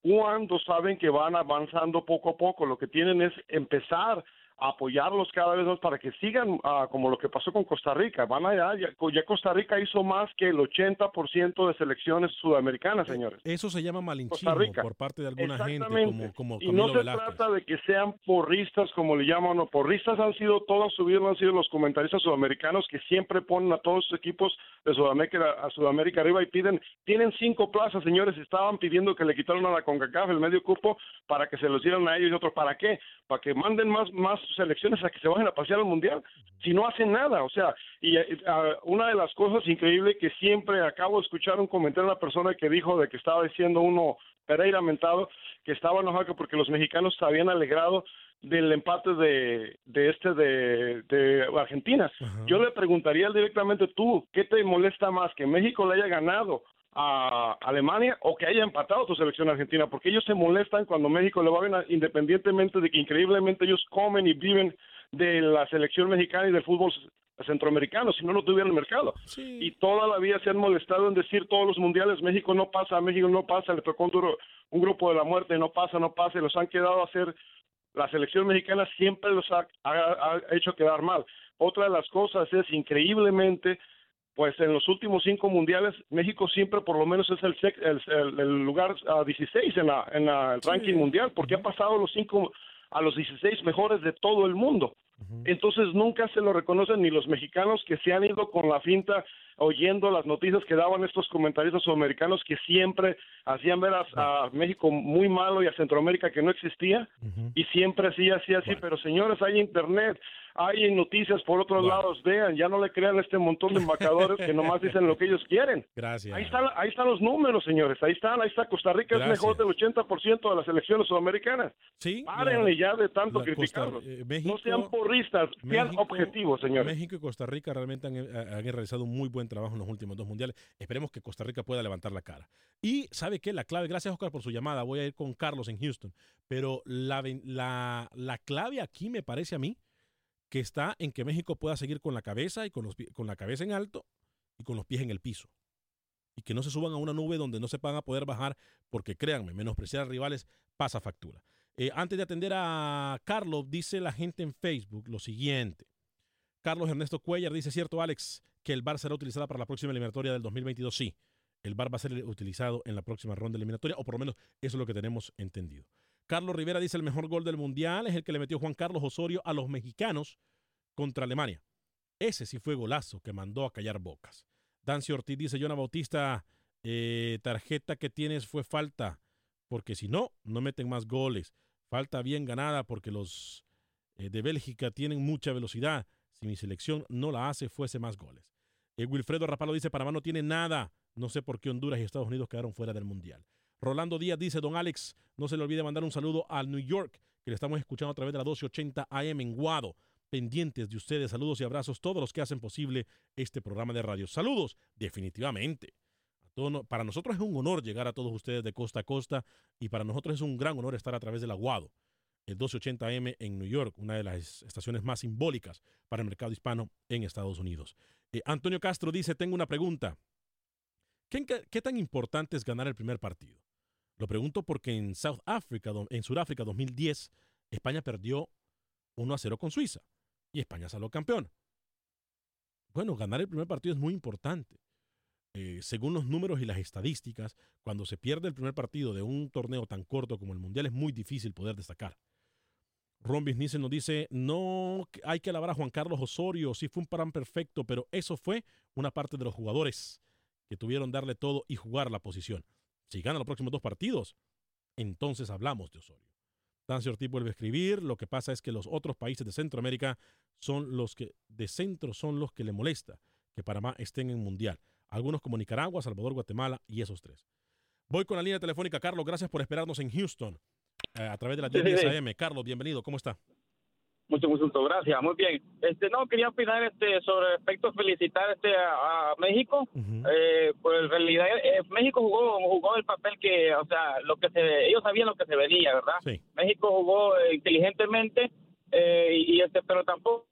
S9: cuando saben que van avanzando poco a poco. Lo que tienen es empezar apoyarlos cada vez más para que sigan ah, como lo que pasó con Costa Rica. Van allá, ya, ya Costa Rica hizo más que el 80% de selecciones sudamericanas, señores.
S1: Eso se llama malinchismo por parte de alguna gente como, como
S9: Y no se trata de que sean porristas, como le llaman, o porristas han sido toda su vida, han sido los comentaristas sudamericanos que siempre ponen a todos los equipos de Sudamérica, a Sudamérica arriba y piden, tienen cinco plazas, señores, estaban pidiendo que le quitaran a la CONCACAF el medio cupo para que se los dieran a ellos y otros. ¿Para qué? Para que manden más, más selecciones a que se vayan a pasear al mundial, si no hacen nada, o sea, y uh, una de las cosas increíbles que siempre acabo de escuchar un comentario de una persona que dijo de que estaba diciendo uno Pereira mentado que estaba enojado porque los mexicanos se habían alegrado del empate de, de este de, de Argentina. Yo le preguntaría directamente tú, ¿qué te molesta más? ¿Que México le haya ganado a Alemania o que haya empatado tu selección argentina, porque ellos se molestan cuando México le va bien, independientemente de que increíblemente ellos comen y viven de la selección mexicana y del fútbol centroamericano, si no, no tuvieran mercado. Y toda la vida se han molestado en decir todos los mundiales, México no pasa, México no pasa, le tocó un, un grupo de la muerte, no pasa, no pasa, y los han quedado a hacer, la selección mexicana siempre los ha hecho quedar mal. Otra de las cosas es increíblemente pues en los últimos cinco mundiales México siempre por lo menos es el, el, lugar 16 en, la, en el ranking mundial porque ha pasado los cinco a los 16 mejores de todo el mundo. Entonces nunca se lo reconocen ni los mexicanos que se han ido con la finta oyendo las noticias que daban estos comentaristas sudamericanos que siempre hacían ver a, México muy malo y a Centroamérica que no existía y siempre así, así, así, pero señores, hay internet, hay noticias por otros lados, vean, ya no le crean a este montón de embajadores que nomás dicen lo que ellos quieren.
S1: Gracias.
S9: Ahí están, ahí están los números, señores, ahí están, ahí está, Costa Rica es mejor del 80% de las elecciones sudamericanas.
S1: Sí.
S9: Párenle ya de tanto criticarlos. Eh, no sean porristas, sean objetivos, señores.
S1: México y Costa Rica realmente han, han realizado un muy buen trabajo en los últimos dos mundiales. Esperemos que Costa Rica pueda levantar la cara. Y sabe qué, la clave, gracias Oscar por su llamada, voy a ir con Carlos en Houston, pero la, la, la clave aquí me parece a mí que está en que México pueda seguir con la cabeza y con, los, con la cabeza en alto y con los pies en el piso. Y que no se suban a una nube donde no se van a poder bajar, porque créanme, menospreciar a rivales pasa factura. Eh, antes de atender a Carlos, dice la gente en Facebook lo siguiente. Carlos Ernesto Cuellar dice, cierto Alex, que el VAR será utilizado para la próxima eliminatoria del 2022. Sí, el VAR va a ser utilizado en la próxima ronda eliminatoria, o por lo menos eso es lo que tenemos entendido. Carlos Rivera dice el mejor gol del Mundial es el que le metió Juan Carlos Osorio a los mexicanos contra Alemania. Ese sí fue golazo que mandó a callar bocas. Dancio Ortiz dice, Jonah Bautista, eh, tarjeta que tienes fue falta, porque si no, no meten más goles. Falta bien ganada porque los eh, de Bélgica tienen mucha velocidad. Si mi selección no la hace, fuese más goles. Eh, Wilfredo Rapalo dice, Panamá no tiene nada. No sé por qué Honduras y Estados Unidos quedaron fuera del Mundial. Rolando Díaz dice, don Alex, no se le olvide mandar un saludo al New York, que le estamos escuchando a través de la 1280 AM en Guado. Pendientes de ustedes, saludos y abrazos todos los que hacen posible este programa de radio. Saludos, definitivamente. para nosotros es un honor llegar a todos ustedes de costa a costa y para nosotros es un gran honor estar a través del Aguado, el 1280 AM en New York, una de las estaciones más simbólicas para el mercado hispano en Estados Unidos. Eh, Antonio Castro dice, tengo una pregunta. ¿Qué, tan importante es ganar el primer partido? Lo pregunto porque en South Africa, en Sudáfrica 2010, España perdió 1 a 0 con Suiza y España salió campeón. Bueno, ganar el primer partido es muy importante. Eh, según los números y las estadísticas, cuando se pierde el primer partido de un torneo tan corto como el Mundial es muy difícil poder destacar. Ron Bisnissen nos dice, no hay que alabar a Juan Carlos Osorio, sí fue un plan perfecto, pero eso fue una parte de los jugadores que tuvieron darle todo y jugar la posición. Si gana los próximos dos partidos, entonces hablamos de Osorio. Dancio Ortiz vuelve a escribir, lo que pasa es que los otros países de Centroamérica son los que, de centro son los que le molesta que Panamá estén en Mundial. Algunos como Nicaragua, Salvador, Guatemala y esos tres. Voy con la línea telefónica, Carlos, gracias por esperarnos en Houston eh, a través de la 10 AM. Carlos, bienvenido, ¿cómo está?
S10: Mucho gusto, gracias. Muy bien. Este, no, quería opinar este, sobre respecto felicitar este, a, México. eh, pues en realidad eh, México jugó, jugó el papel que, o sea, lo que se, ellos sabían lo que se venía, ¿verdad? México jugó eh, inteligentemente, eh, y este, pero tampoco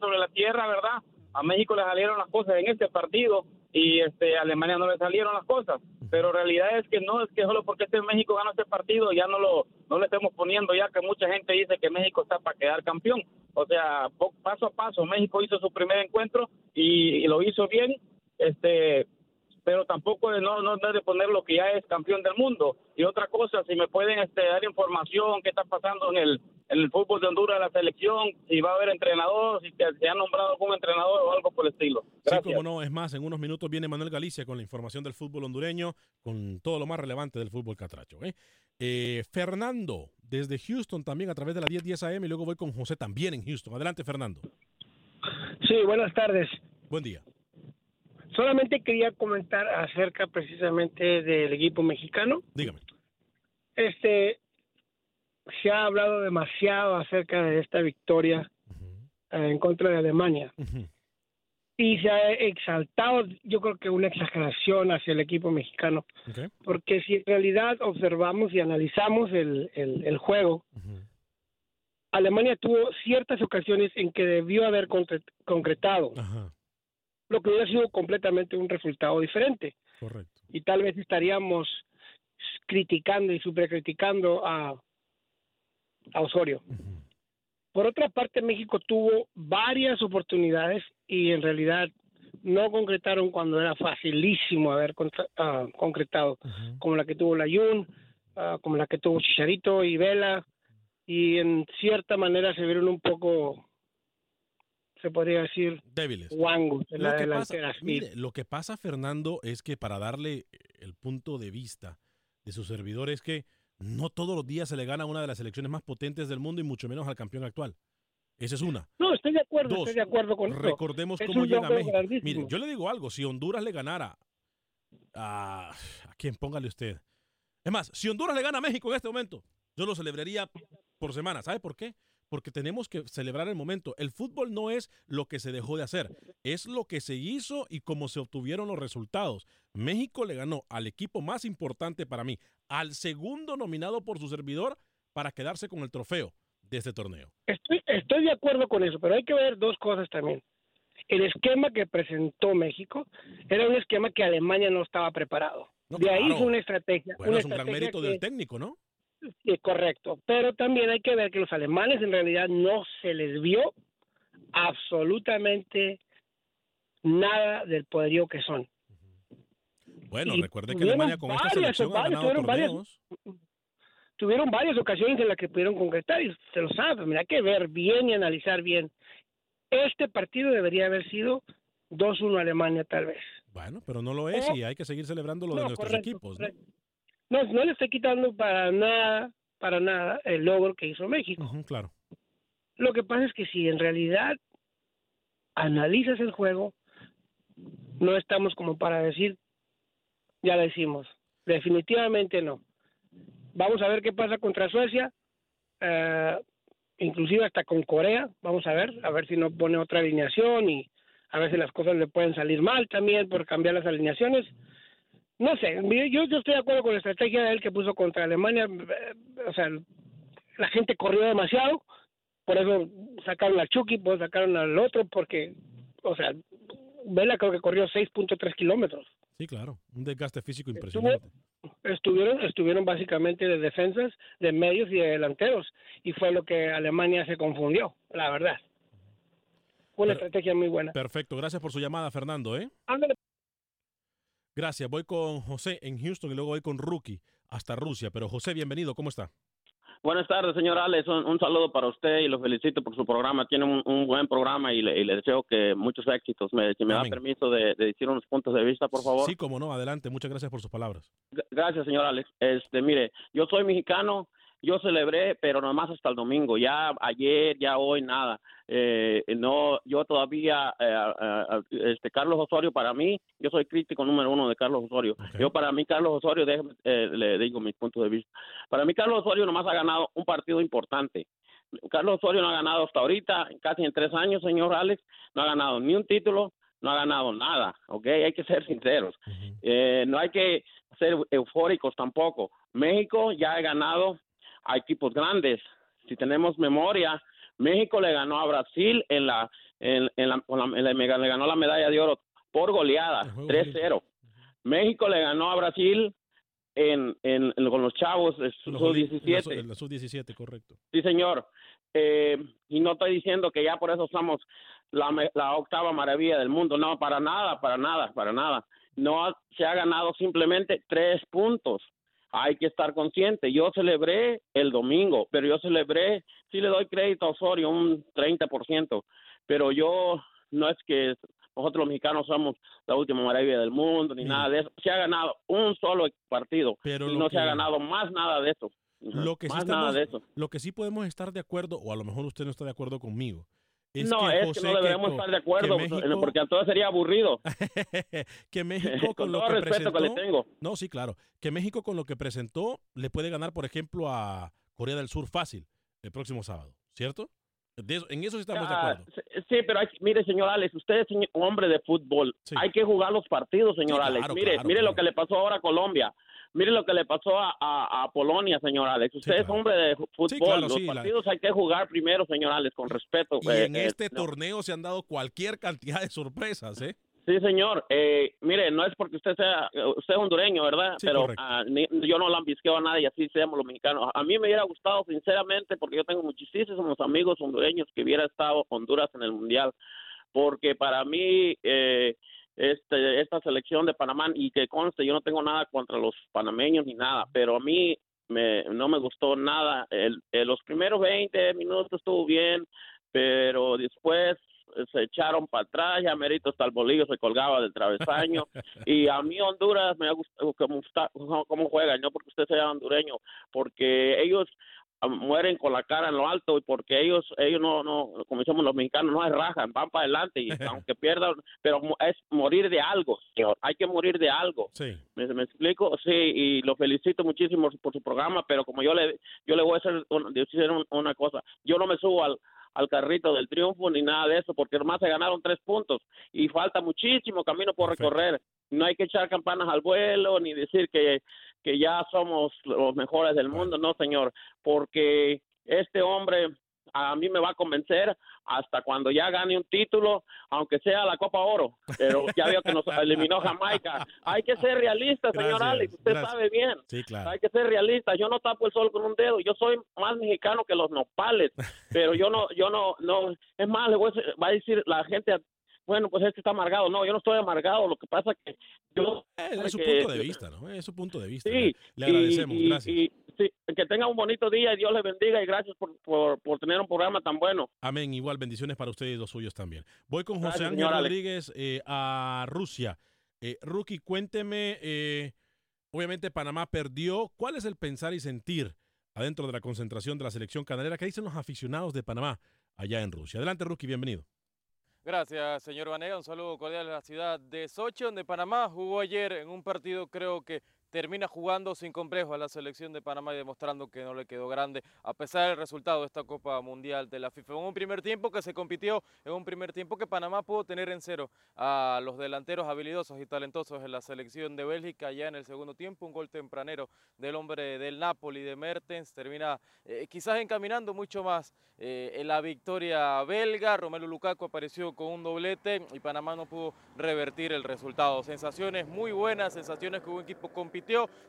S10: sobre la tierra, ¿verdad? A México le salieron las cosas en este partido y este, a Alemania no le salieron las cosas. Pero realidad es que no, es que solo porque este México gana este partido ya no lo no le estemos poniendo ya que mucha gente dice que México está para quedar campeón. O sea, paso a paso, México hizo su primer encuentro y, lo hizo bien, este pero tampoco de no, no debe poner lo que ya es campeón del mundo. Y otra cosa, si me pueden este, dar información qué está pasando en el, en el fútbol de Honduras, la selección, si va a haber entrenador, si se, se ha nombrado algún entrenador o algo por el estilo.
S1: Sí,
S10: Gracias.
S1: como no, es más, en unos minutos viene Manuel Galicia con la información del fútbol hondureño, con todo lo más relevante del fútbol catracho. ¿eh? Eh, Fernando, desde Houston también a través de la 1010 AM y luego voy con José también en Houston. Adelante, Fernando.
S11: Sí, buenas tardes.
S1: Buen día.
S11: Solamente quería comentar acerca precisamente del equipo mexicano.
S1: Dígame.
S11: Este, se ha hablado demasiado acerca de esta victoria eh, en contra de Alemania. Y se ha exaltado, yo creo que una exageración hacia el equipo mexicano. Porque si en realidad observamos y analizamos el, el, el juego, Alemania tuvo ciertas ocasiones en que debió haber concre- concretado, lo que hubiera sido completamente un resultado diferente.
S1: Correcto.
S11: Y tal vez estaríamos criticando y supercriticando a, a Osorio. Por otra parte, México tuvo varias oportunidades y en realidad no concretaron cuando era facilísimo haber contra- ah, concretado, como la que tuvo Layun, ah, como la que tuvo Chicharito y Vela, y en cierta manera se vieron un poco, se podría decir,
S1: débiles.
S11: guangos en la
S1: Lo pasa,
S11: delantera. sí.
S1: mire, lo que pasa, Fernando, es que para darle el punto de vista de su servidor es que no todos los días se le gana a una de las selecciones más potentes del mundo y mucho menos al campeón actual. Esa es una.
S11: No, estoy de acuerdo,
S1: Dos,
S11: estoy de acuerdo con eso.
S1: Recordemos cómo llega
S11: logro
S1: México.
S11: grandísimo.
S1: Mire, yo le digo algo, si Honduras le ganara a... ¿A quién? Póngale usted. Es más, si Honduras le gana a México en este momento, yo lo celebraría por semana. ¿Sabe por qué? Porque tenemos que celebrar el momento. El fútbol no es lo que se dejó de hacer, es lo que se hizo y cómo se obtuvieron los resultados. México le ganó al equipo más importante para mí, al segundo nominado por su servidor para quedarse con el trofeo de este torneo.
S11: Estoy, estoy de acuerdo con eso, pero hay que ver dos cosas también. El esquema que presentó México era un esquema que Alemania no estaba preparado.
S1: No,
S11: de ahí fue una estrategia.
S1: Bueno,
S11: una
S1: es un gran mérito
S11: que-
S1: del técnico, ¿no?
S11: Sí, correcto. Pero también hay que ver que los alemanes en realidad no se les vio absolutamente nada del poderío que son.
S1: Bueno,
S11: Y
S1: recuerde que Alemania con esta
S11: varias,
S1: selección ha
S11: varias,
S1: ganado
S11: tuvieron varias-. Tuvieron varias ocasiones en las que pudieron concretar y se lo sabe, pero hay que ver bien y analizar bien. Este partido debería haber sido 2-1 Alemania tal vez.
S1: Bueno, pero no lo es
S11: Oh.
S1: y hay que seguir celebrando lo de nuestros
S11: correcto,
S1: equipos. ¿no?
S11: No, no le estoy quitando para nada, para nada el logro que hizo México.
S1: Claro.
S11: Lo que pasa es que si en realidad analizas el juego, no estamos como para decir, ya lo hicimos. Definitivamente no. Vamos a ver qué pasa contra Suecia, eh, inclusive hasta con Corea. Vamos a ver, a ver si no pone otra alineación y a ver si las cosas le pueden salir mal también por cambiar las alineaciones. No sé, yo, yo estoy de acuerdo con la estrategia de él que puso contra Alemania. eh, O sea, la gente corrió demasiado, por eso sacaron a Chucky, pues sacaron al otro, porque, o sea, Vela creo que corrió 6.3 kilómetros.
S1: Sí, claro. Un desgaste físico impresionante.
S11: Estuvieron, estuvieron básicamente de defensas, de medios y de delanteros, y fue lo que Alemania se confundió, la verdad. Fue una estrategia muy buena.
S1: Perfecto. Gracias por su llamada, Fernando. ¿eh?
S11: Ándale.
S1: Gracias. Voy con José en Houston y luego voy con Rookie hasta Rusia. Pero José, bienvenido. ¿Cómo está?
S12: Buenas tardes, señor Alex. Un, un saludo para usted y lo felicito por su programa. Tiene un, un buen programa y le, y le deseo que muchos éxitos. Me, si me da permiso de, de decir unos puntos de vista, por favor.
S1: Sí, como no. Adelante. Muchas gracias por sus palabras.
S12: G- Gracias, señor Alex. Este, mire, yo soy mexicano, yo celebré, pero nomás hasta el domingo. Ya ayer, ya hoy, nada. Eh, no, yo todavía, eh, este, Carlos Osorio, para mí, yo soy crítico número uno de Carlos Osorio. Yo, para mí, Carlos Osorio, déjeme, eh, le digo mis puntos de vista. Para mí, Carlos Osorio nomás ha ganado un partido importante. Carlos Osorio no ha ganado hasta ahorita, casi en tres años, señor Alex, no ha ganado ni un título, no ha ganado nada, ¿ok? Hay que ser sinceros. Eh, no hay que ser eufóricos tampoco. México ya ha ganado a equipos grandes. Si tenemos memoria, México le ganó a Brasil en la, en, en la, en la- le ganó la medalla de oro por goleada, 3-0. México le ganó a Brasil en, en, con los chavos de
S1: Los
S12: sub-17.
S1: en la- en la sub-17, correcto.
S12: Sí, señor. Eh, y no estoy diciendo que ya por eso somos la, la octava maravilla del mundo. No, para nada, para nada, para nada. No ha- se ha ganado simplemente tres puntos. Hay que estar consciente. Yo celebré el domingo, pero yo celebré, sí le doy crédito a Osorio, un 30%, pero yo no es que nosotros los mexicanos somos la última maravilla del mundo, ni nada de eso. Se ha ganado un solo partido
S1: Pero
S12: y no se ha ganado más nada de eso. Ujú,
S1: Lo que, sí
S12: más nada de eso.
S1: lo que sí podemos estar de acuerdo, o a lo mejor usted no está de acuerdo conmigo, es
S12: no,
S1: que
S12: es
S1: José
S12: que no debemos
S1: Queco-
S12: estar de acuerdo,
S1: México-
S12: porque entonces sería aburrido.
S1: que México con,
S12: Con
S1: lo
S12: todo
S1: que
S12: respeto que le tengo.
S1: no, sí, claro, que México con lo que presentó le puede ganar, por ejemplo, a Corea del Sur fácil el próximo sábado, ¿cierto? De eso- en eso sí estamos de
S12: Ah,
S1: acuerdo.
S12: sí, pero hay- mire, señor Alex, usted es hombre de fútbol. Hay que jugar los partidos, señor
S1: Sí,
S12: Alex. Mire,
S1: claro,
S12: mire
S1: claro.
S12: lo que le pasó ahora a Colombia. Mire lo que le pasó a, a- a Polonia, señor Alex. Usted es hombre de fútbol. los
S1: la-
S12: partidos hay que jugar primero, señor Alex, con respeto.
S1: Y
S12: Eh,
S1: en
S12: eh,
S1: este
S12: no.
S1: torneo se han dado cualquier cantidad de sorpresas, ¿eh?
S12: Sí, señor. Eh, mire, no es porque usted sea, usted es hondureño, ¿verdad?
S1: Sí,
S12: Pero ah, ni- yo no lambisqueo a nadie, así seamos los mexicanos. A mí me hubiera gustado, sinceramente, porque yo tengo muchísimos amigos hondureños que hubiera estado Honduras en el Mundial, porque para mí eh, este, esta selección de Panamá, y que conste, yo no tengo nada contra los panameños ni nada, pero a mí me, no me gustó nada. El, eh, los primeros 20 minutos estuvo bien, pero después se echaron para atrás, ya merito hasta el bolillo se colgaba del travesaño y a mí Honduras me ha gustado cómo, cómo juegan, no porque usted sea hondureño, porque ellos ah, mueren con la cara en lo alto y porque ellos ellos no no como decimos los mexicanos no se rajan van para adelante y aunque pierdan pero es morir de algo señor hay que morir de algo
S1: Sí.
S12: ¿Me, me explico? Sí, y lo felicito muchísimo por su programa, pero como yo le yo le voy a hacer un- decir un- una cosa, yo no me subo al, al carrito del triunfo ni nada de eso, porque nomás se ganaron tres puntos y falta muchísimo camino por recorrer. No hay que echar campanas al vuelo ni decir que, que ya somos los mejores del mundo, no, señor, porque este hombre a mí me va a convencer hasta cuando ya gane un título, aunque sea la Copa Oro. Pero ya veo que nos eliminó Jamaica. Hay que ser realistas, señor
S1: Gracias,
S12: Alex. Usted
S1: gracias.
S12: sabe bien.
S1: Sí, claro.
S12: Hay que ser realistas. Yo no tapo el sol con un dedo. Yo soy más mexicano que los nopales. Pero yo no, yo no, no. Es más, le voy a decir- va a decir la gente, bueno, pues este está amargado. No, yo no estoy amargado. Lo que pasa es que yo.
S1: Es su
S12: que-
S1: punto de vista, ¿no? Es su punto de vista.
S12: Sí,
S1: Le agradecemos,
S12: y-
S1: gracias.
S12: y, que tenga un bonito día y Dios le bendiga y gracias por, por, por tener un programa tan bueno.
S1: Amén. Igual bendiciones para ustedes y los suyos también. Voy con José
S12: Gracias,
S1: Ángel. Rodríguez eh, a Rusia. Eh, Rookie, cuénteme, eh, obviamente Panamá perdió. ¿Cuál es el pensar y sentir adentro de la concentración de la selección canalera? ¿Qué dicen los aficionados de Panamá allá en Rusia? Adelante, Rookie, bienvenido.
S13: Gracias, señor Vanega. Un saludo cordial a la ciudad de Sochi, donde Panamá jugó ayer en un partido, creo que termina jugando sin complejo a la selección de Panamá y demostrando que no le quedó grande a pesar del resultado de esta Copa Mundial de la FIFA. En un primer tiempo que se compitió, en un primer tiempo que Panamá pudo tener en cero a los delanteros habilidosos y talentosos de la selección de Bélgica. Ya en el segundo tiempo, un gol tempranero del hombre del Napoli, de Mertens, termina eh, quizás encaminando mucho más eh, la victoria belga. Romelu Lukaku apareció con un doblete y Panamá no pudo revertir el resultado. Sensaciones muy buenas, sensaciones que un equipo compitió,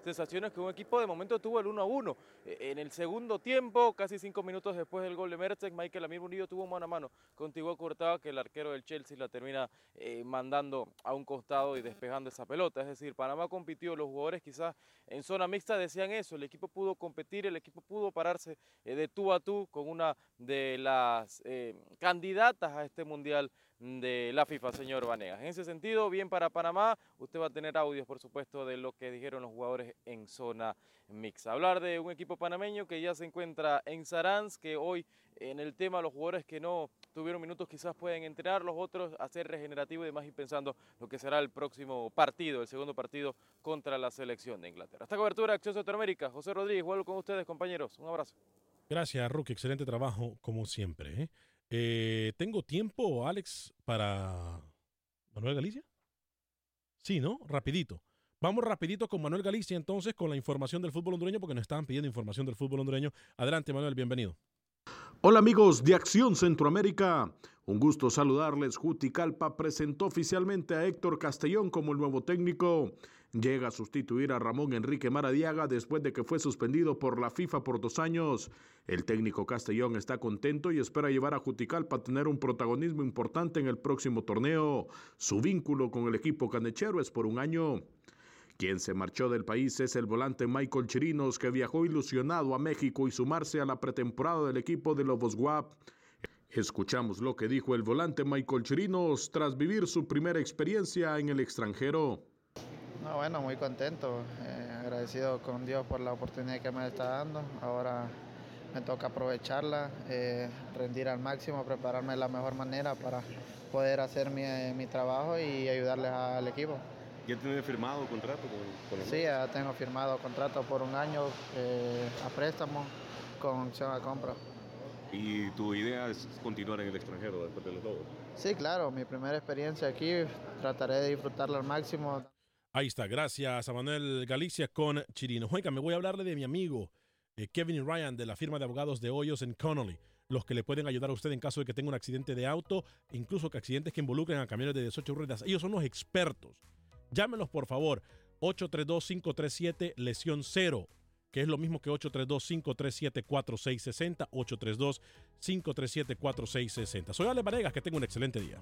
S13: sensaciones que un equipo de momento tuvo el 1 a 1. Eh, En el segundo tiempo, casi cinco minutos después del gol de Mertens, Michael Amir Murillo tuvo mano a mano con Thibaut Courtois, que el arquero del Chelsea la termina eh, mandando a un costado y despejando esa pelota. Es decir, Panamá compitió, los jugadores quizás en zona mixta decían eso, el equipo pudo competir, el equipo pudo pararse eh, de tú a tú con una de las eh, candidatas a este mundial de la FIFA, señor Vanegas. En ese sentido, bien para Panamá, usted va a tener audios, por supuesto, de lo que dijeron los jugadores en zona mixta. Hablar de un equipo panameño que ya se encuentra en Saransk, que hoy en el tema los jugadores que no tuvieron minutos quizás pueden entrenar, los otros hacer regenerativo y demás y pensando lo que será el próximo partido, el segundo partido contra la selección de Inglaterra. Esta cobertura Acción Centroamérica, José Rodríguez, vuelvo con ustedes compañeros, un abrazo.
S1: Gracias, Rookie. Excelente trabajo, como siempre. ¿eh? Eh, ¿Tengo tiempo, Alex, para Manuel Galicia? Sí, ¿no? Rapidito. Vamos rapidito con Manuel Galicia entonces con la información del fútbol hondureño porque nos estaban pidiendo información del fútbol hondureño. Adelante, Manuel, bienvenido.
S14: Hola amigos de Acción Centroamérica. Un gusto saludarles. Juticalpa presentó oficialmente a Héctor Castellón como el nuevo técnico llega a sustituir a Ramón Enrique Maradiaga después de que fue suspendido por la FIFA por dos años. El técnico Castellón está contento y espera llevar a Juticalpa a tener un protagonismo importante en el próximo torneo. Su vínculo con el equipo canechero es por un año. Quien se marchó del país es el volante Michael Chirinos, que viajó ilusionado a México y sumarse a la pretemporada del equipo de Lobos Guap. Escuchamos lo que dijo el volante Michael Chirinos tras vivir su primera experiencia en el extranjero.
S15: No, bueno, muy contento, eh, agradecido con Dios por la oportunidad que me está dando. Ahora me toca aprovecharla, eh, rendir al máximo, prepararme de la mejor manera para poder hacer mi, mi trabajo y ayudarles al equipo.
S16: ¿Ya tiene firmado contrato con, con
S15: Sí, ya tengo firmado contrato por un año eh, a préstamo con opción a compra.
S16: ¿Y tu idea es continuar en el extranjero después de los?
S15: Sí, claro, mi primera experiencia aquí, trataré de disfrutarla al máximo.
S1: Ahí está, gracias a Manuel Galicia con Chirino. Oiga, me voy a hablarle de mi amigo eh, Kevin Ryan de la firma de abogados de Hoyos en Connolly, los que le pueden ayudar a usted en caso de que tenga un accidente de auto, incluso que accidentes que involucren a camiones de 18 ruedas. Ellos son los expertos. Llámenos por favor, 832-537 lesión 0, que es lo mismo que 832-537-4660, 832-537-4660. Soy Ale Varegas, que tenga un excelente día.